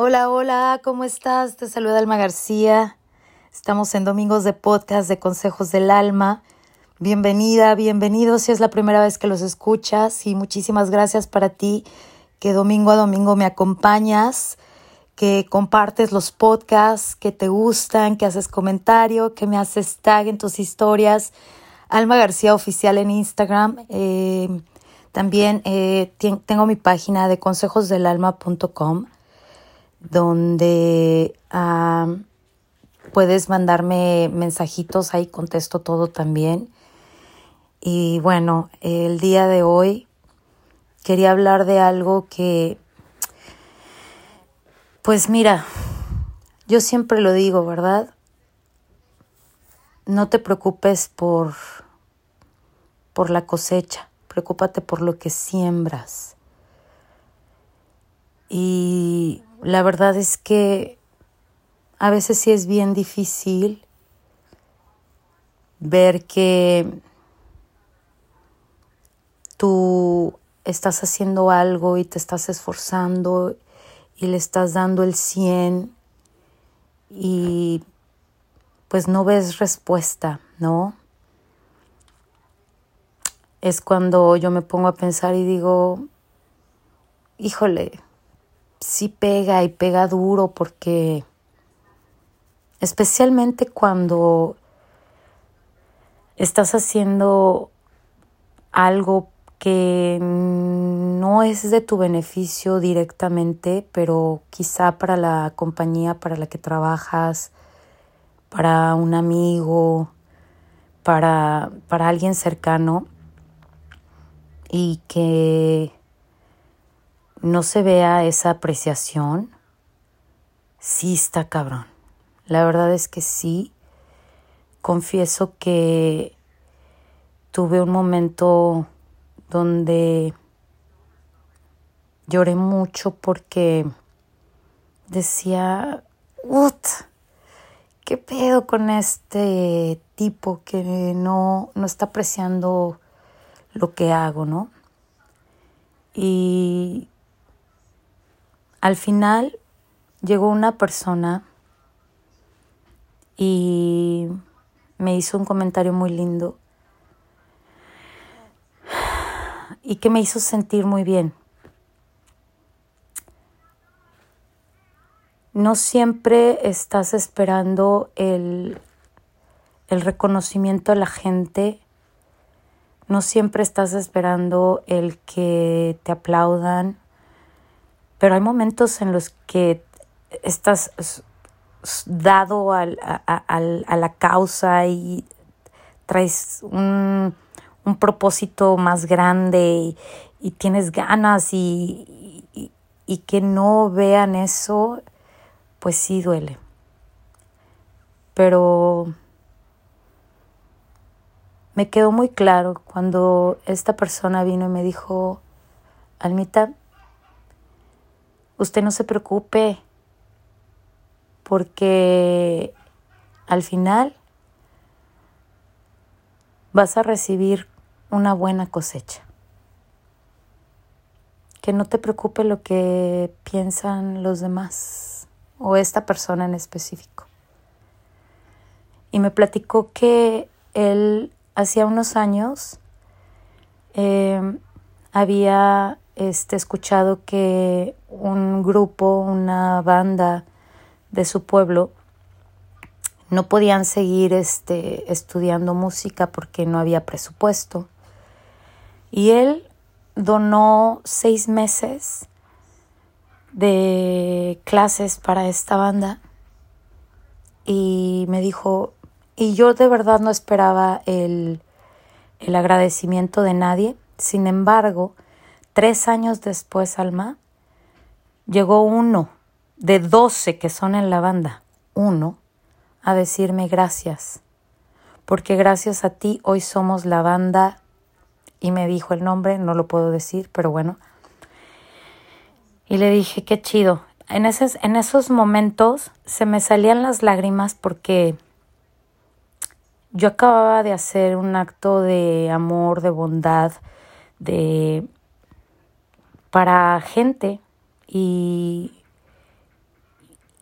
Hola, hola, ¿cómo estás? Te saluda Alma García. Estamos en Domingos de Podcast de Consejos del Alma. Bienvenida, bienvenido si es la primera vez que los escuchas y muchísimas gracias para ti que domingo a domingo me acompañas, que compartes los podcasts, que te gustan, que haces comentario, que me haces tag en tus historias. Alma García Oficial en Instagram. Eh, también eh, tengo mi página de consejosdelalma.com donde puedes mandarme mensajitos, ahí contesto todo también. Y bueno, el día de hoy quería hablar de algo que, pues mira, yo siempre lo digo, ¿verdad? No te preocupes por, por la cosecha, preocúpate por lo que siembras. Y la verdad es que a veces sí es bien difícil ver que tú estás haciendo algo y te estás esforzando y le estás dando el 100 y pues no ves respuesta, ¿no? Es cuando yo me pongo a pensar y digo, híjole, sí pega y pega duro porque especialmente cuando estás haciendo algo que no es de tu beneficio directamente, pero quizá para la compañía para la que trabajas, para un amigo, para, para alguien cercano y que no se vea esa apreciación, sí está cabrón. La verdad es que sí. Confieso que tuve un momento donde lloré mucho porque decía, Ut, ¿qué pedo con este tipo que no, no está apreciando lo que hago, no? Y al final llegó una persona y me hizo un comentario muy lindo. Y que me hizo sentir muy bien. No siempre estás esperando el, el reconocimiento de la gente, no siempre estás esperando el que te aplaudan pero hay momentos en los que estás dado a, la causa y traes un, propósito más grande y, tienes ganas y, y, que no vean eso, pues sí duele. Pero me quedó muy claro cuando esta persona vino y me dijo, Almita, usted no se preocupe porque al final vas a recibir una buena cosecha. Que no te preocupe lo que piensan los demás o esta persona en específico. Y me platicó que él hacía unos años eh, había este, escuchado que un grupo, una banda de su pueblo no podían seguir este, estudiando música porque no había presupuesto. Y él donó seis meses de clases para esta banda y me dijo, y yo de verdad no esperaba el, el agradecimiento de nadie, sin embargo, Tres años después, Alma, llegó uno de doce que son en la banda, uno, a decirme gracias, porque gracias a ti hoy somos la banda, y me dijo el nombre, no lo puedo decir, pero bueno. Y le dije, qué chido. En, esos, en esos momentos se me salían las lágrimas porque yo acababa de hacer un acto de amor, de bondad, de para gente y,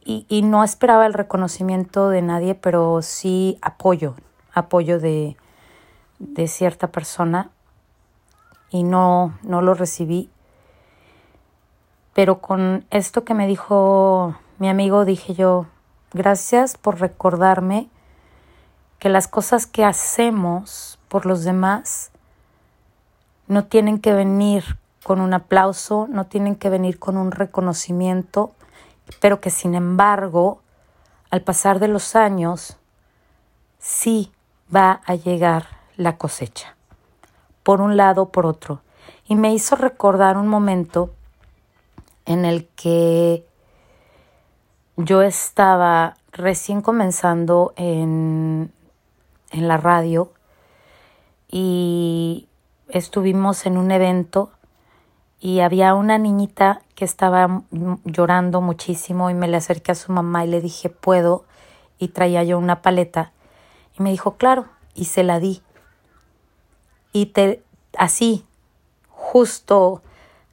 y, no esperaba el reconocimiento de nadie, pero sí apoyo, apoyo de, de cierta persona y no, no lo recibí. Pero con esto que me dijo mi amigo, dije yo, gracias por recordarme que las cosas que hacemos por los demás no tienen que venir con un aplauso, no tienen que venir con un reconocimiento, pero que sin embargo, al pasar de los años, sí va a llegar la cosecha, por un lado o por otro. Y me hizo recordar un momento en el que yo estaba recién comenzando en, en la radio y estuvimos en un evento y había una niñita que estaba llorando muchísimo y me le acerqué a su mamá y le dije, ¿puedo? Y traía yo una paleta. Y me dijo, claro, y se la di. Y te, así, justo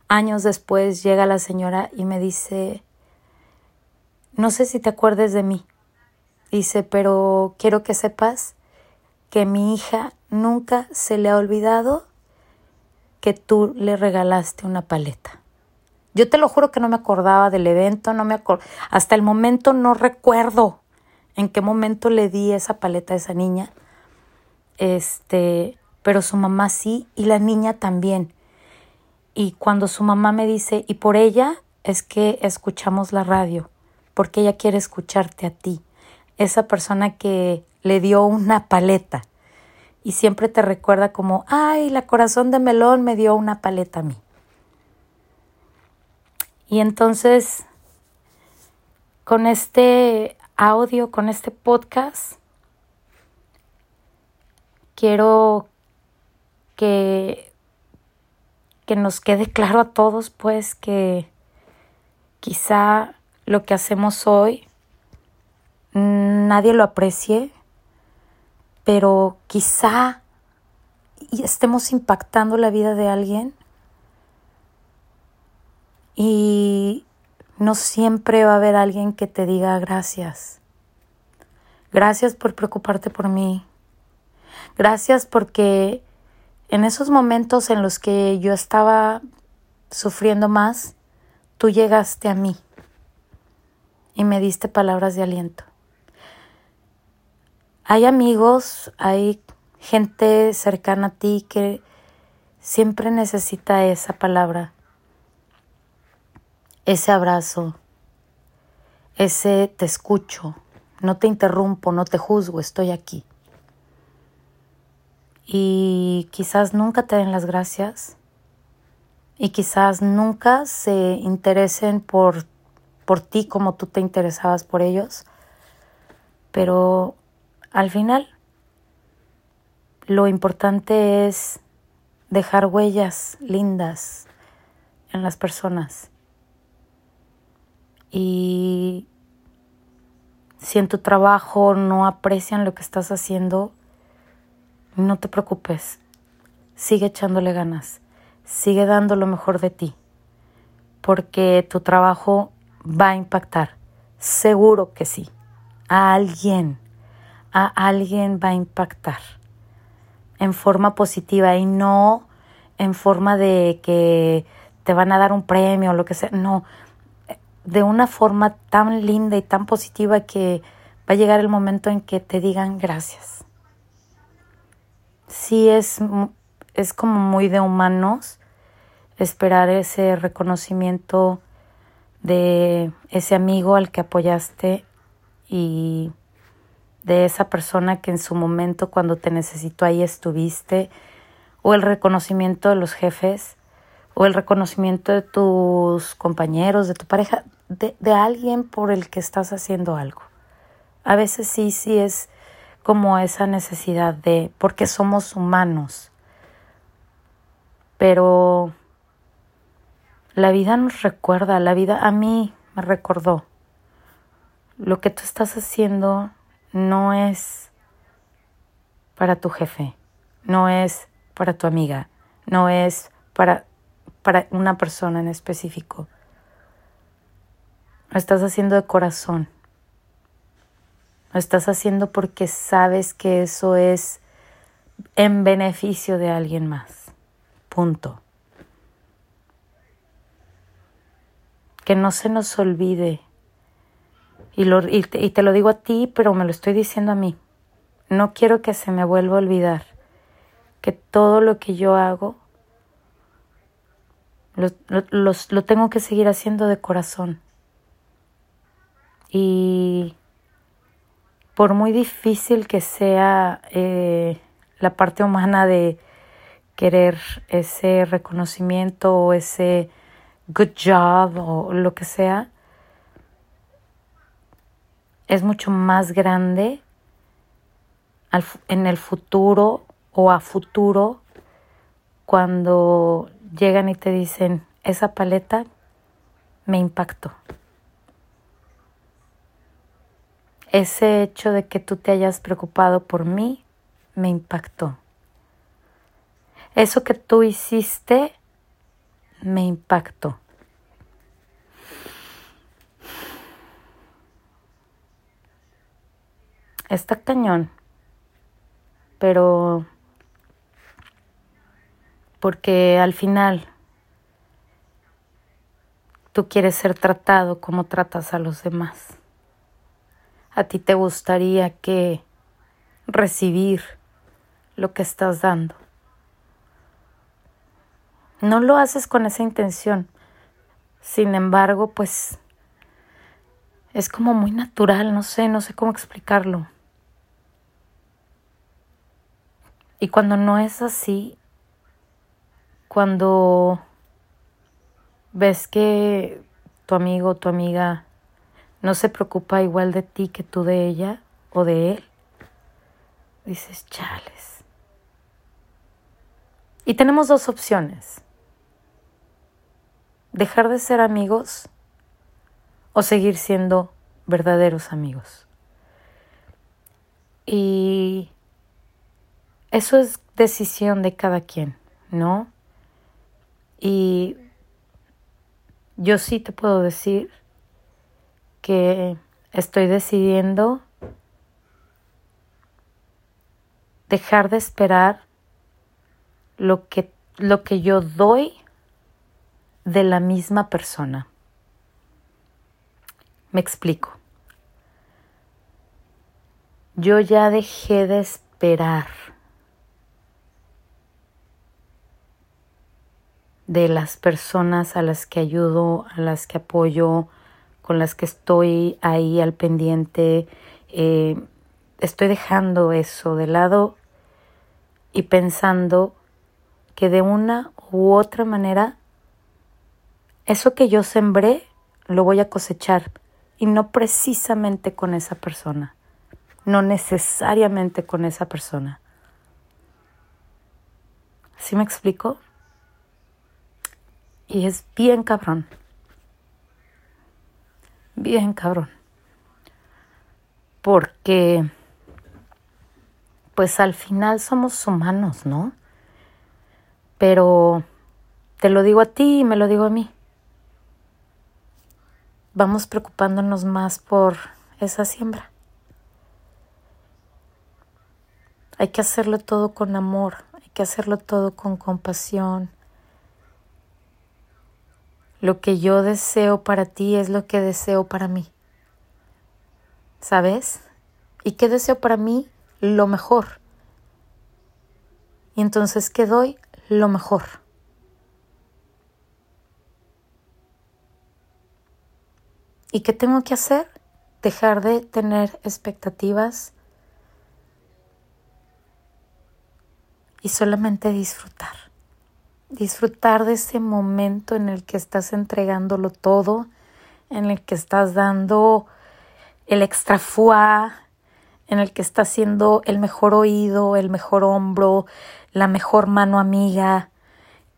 años después, llega la señora y me dice, no sé si te acuerdes de mí. Dice, pero quiero que sepas que mi hija nunca se le ha olvidado que tú le regalaste una paleta. Yo te lo juro que no me acordaba del evento, no me hasta el momento no recuerdo en qué momento le di esa paleta a esa niña. Este, pero su mamá sí y la niña también. Y cuando su mamá me dice, "Y por ella es que escuchamos la radio, porque ella quiere escucharte a ti." Esa persona que le dio una paleta y siempre te recuerda como, ay, la corazón de melón me dio una paleta a mí. Y entonces, con este audio, con este podcast, quiero que, que nos quede claro a todos, pues, que quizá lo que hacemos hoy nadie lo aprecie, pero quizá estemos impactando la vida de alguien y no siempre va a haber alguien que te diga gracias. Gracias por preocuparte por mí. Gracias porque en esos momentos en los que yo estaba sufriendo más, tú llegaste a mí y me diste palabras de aliento. Hay amigos, hay gente cercana a ti que siempre necesita esa palabra, ese abrazo, ese te escucho, no te interrumpo, no te juzgo, estoy aquí. Y quizás nunca te den las gracias y quizás nunca se interesen por, por ti como tú te interesabas por ellos, pero al final, lo importante es dejar huellas lindas en las personas. Y si en tu trabajo no aprecian lo que estás haciendo, no te preocupes. Sigue echándole ganas. Sigue dando lo mejor de ti. Porque tu trabajo va a impactar. Seguro que sí. A alguien a alguien va a impactar en forma positiva y no en forma de que te van a dar un premio o lo que sea, no, de una forma tan linda y tan positiva que va a llegar el momento en que te digan gracias. Sí es, es como muy de humanos esperar ese reconocimiento de ese amigo al que apoyaste y de esa persona que en su momento cuando te necesitó ahí estuviste, o el reconocimiento de los jefes, o el reconocimiento de tus compañeros, de tu pareja, de, de alguien por el que estás haciendo algo. A veces sí, sí es como esa necesidad de, porque somos humanos, pero la vida nos recuerda, la vida a mí me recordó. Lo que tú estás haciendo no es para tu jefe, no es para tu amiga, no es para, para una persona en específico. Lo estás haciendo de corazón. Lo estás haciendo porque sabes que eso es en beneficio de alguien más. Punto. Que no se nos olvide. Y, lo, y, te, y te lo digo a ti, pero me lo estoy diciendo a mí. No quiero que se me vuelva a olvidar que todo lo que yo hago lo, lo, lo, tengo que seguir haciendo de corazón. Y por muy difícil que sea eh, la parte humana de querer ese reconocimiento o ese good job o lo que sea, es mucho más grande en el futuro o a futuro cuando llegan y te dicen, esa paleta me impactó. Ese hecho de que tú te hayas preocupado por mí me impactó. Eso que tú hiciste me impactó. Está cañón, pero porque al final tú quieres ser tratado como tratas a los demás. A ti te gustaría que recibir lo que estás dando. No lo haces con esa intención. Sin embargo, pues es como muy natural, no sé, no sé cómo explicarlo. Y cuando no es así, cuando ves que tu amigo o tu amiga no se preocupa igual de ti que tú de ella o de él, dices, chales. Y tenemos dos opciones. Dejar de ser amigos o seguir siendo verdaderos amigos. Y eso es decisión de cada quien, ¿no? Y yo sí te puedo decir que estoy decidiendo dejar de esperar lo que, lo que yo doy de la misma persona. Me explico. Yo ya dejé de esperar de las personas a las que ayudo, a las que apoyo, con las que estoy ahí al pendiente. Eh, estoy dejando eso de lado y pensando que de una u otra manera eso que yo sembré lo voy a cosechar y no precisamente con esa persona, no necesariamente con esa persona. ¿Sí me explico? Y es bien cabrón. Bien cabrón. Porque, pues al final somos humanos, ¿no? Pero te lo digo a ti y me lo digo a mí. Vamos preocupándonos más por esa siembra. Hay que hacerlo todo con amor, hay que hacerlo todo con compasión, lo que yo deseo para ti es lo que deseo para mí. ¿Sabes? ¿Y qué deseo para mí? Lo mejor. Y entonces, ¿qué doy? Lo mejor. ¿Y qué tengo que hacer? Dejar de tener expectativas y solamente disfrutar disfrutar de ese momento en el que estás entregándolo todo, en el que estás dando el extra foie, en el que estás siendo el mejor oído, el mejor hombro, la mejor mano amiga,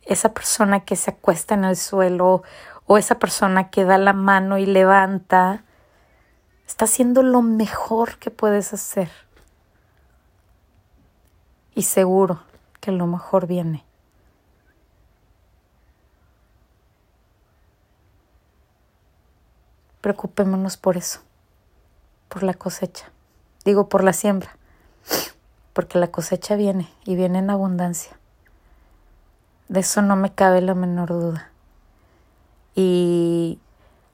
esa persona que se acuesta en el suelo o esa persona que da la mano y levanta, está haciendo lo mejor que puedes hacer. Y seguro que lo mejor viene. Preocupémonos por eso, por la cosecha. Digo, por la siembra, porque la cosecha viene y viene en abundancia. De eso no me cabe la menor duda. Y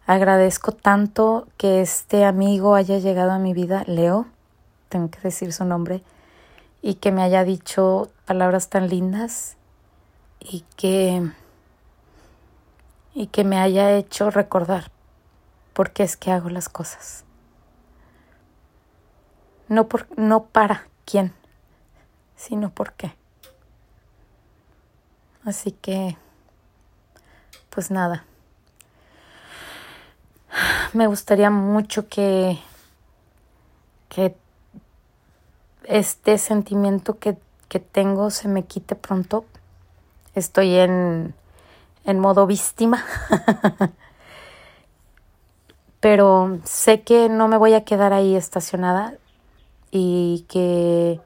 agradezco tanto que este amigo haya llegado a mi vida, Leo, tengo que decir su nombre, y que me haya dicho palabras tan lindas y que y que me haya hecho recordar por qué es que hago las cosas. No por no para quién, sino por qué. Así que pues nada. Me gustaría mucho que que este sentimiento que, que tengo se me quite pronto. Estoy en, en modo víctima. Pero sé que no me voy a quedar ahí estacionada y que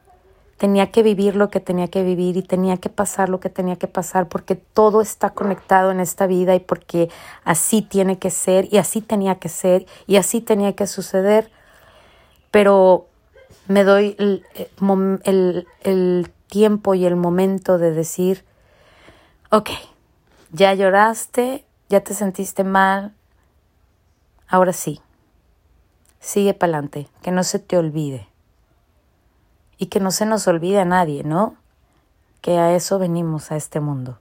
tenía que vivir lo que tenía que vivir y tenía que pasar lo que tenía que pasar porque todo está conectado en esta vida y porque así tiene que ser y así tenía que ser y así tenía que suceder. Pero me doy el, el, el, tiempo y el momento de decir, ok, ya lloraste, ya te sentiste mal, ahora sí, sigue para adelante, que no se te olvide. Y que no se nos olvide a nadie, ¿no? Que a eso venimos a este mundo.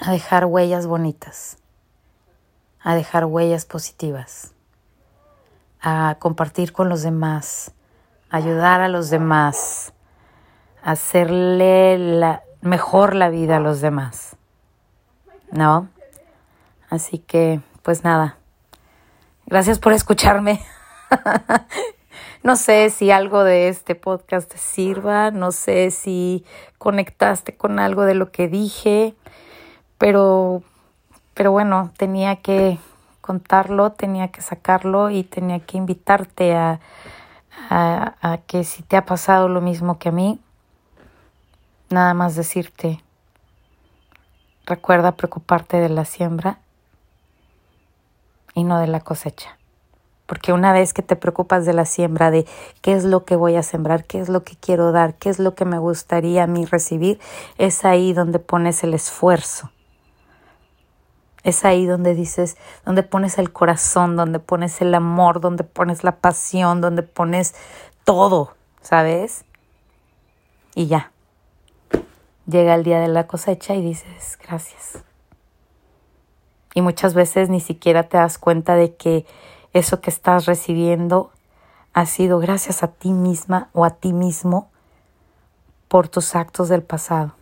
A dejar huellas bonitas, a dejar huellas positivas a compartir con los demás, ayudar a los demás, hacerle la, mejor la vida a los demás. ¿No? Así que, pues nada. Gracias por escucharme. no sé si algo de este podcast te sirva, no sé si conectaste con algo de lo que dije, pero pero bueno, tenía que contarlo, tenía que sacarlo y tenía que invitarte a, a, que si te ha pasado lo mismo que a mí, nada más decirte, recuerda preocuparte de la siembra y no de la cosecha. Porque una vez que te preocupas de la siembra, de qué es lo que voy a sembrar, qué es lo que quiero dar, qué es lo que me gustaría a mí recibir, es ahí donde pones el esfuerzo es ahí donde dices, donde pones el corazón, donde pones el amor, donde pones la pasión, donde pones todo, ¿sabes? Y ya. Llega el día de la cosecha y dices, gracias. Y muchas veces ni siquiera te das cuenta de que eso que estás recibiendo ha sido gracias a ti misma o a ti mismo por tus actos del pasado,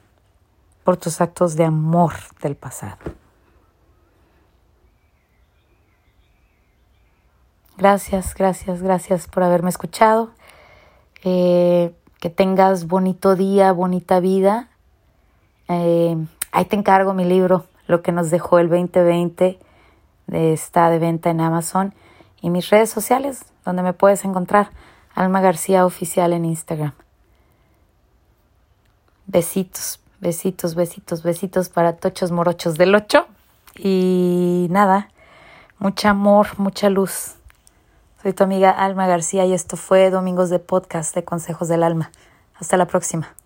por tus actos de amor del pasado. Gracias, gracias, gracias por haberme escuchado. Eh, que tengas bonito día, bonita vida. Eh, ahí te encargo mi libro, lo que nos dejó el 2020, está de venta en Amazon y mis redes sociales, donde me puedes encontrar, Alma García Oficial en Instagram. Besitos, besitos, besitos, besitos para tochos morochos del 8. Y nada, mucho amor, mucha luz. Soy tu amiga Alma García y esto fue Domingos de Podcast de Consejos del Alma. Hasta la próxima.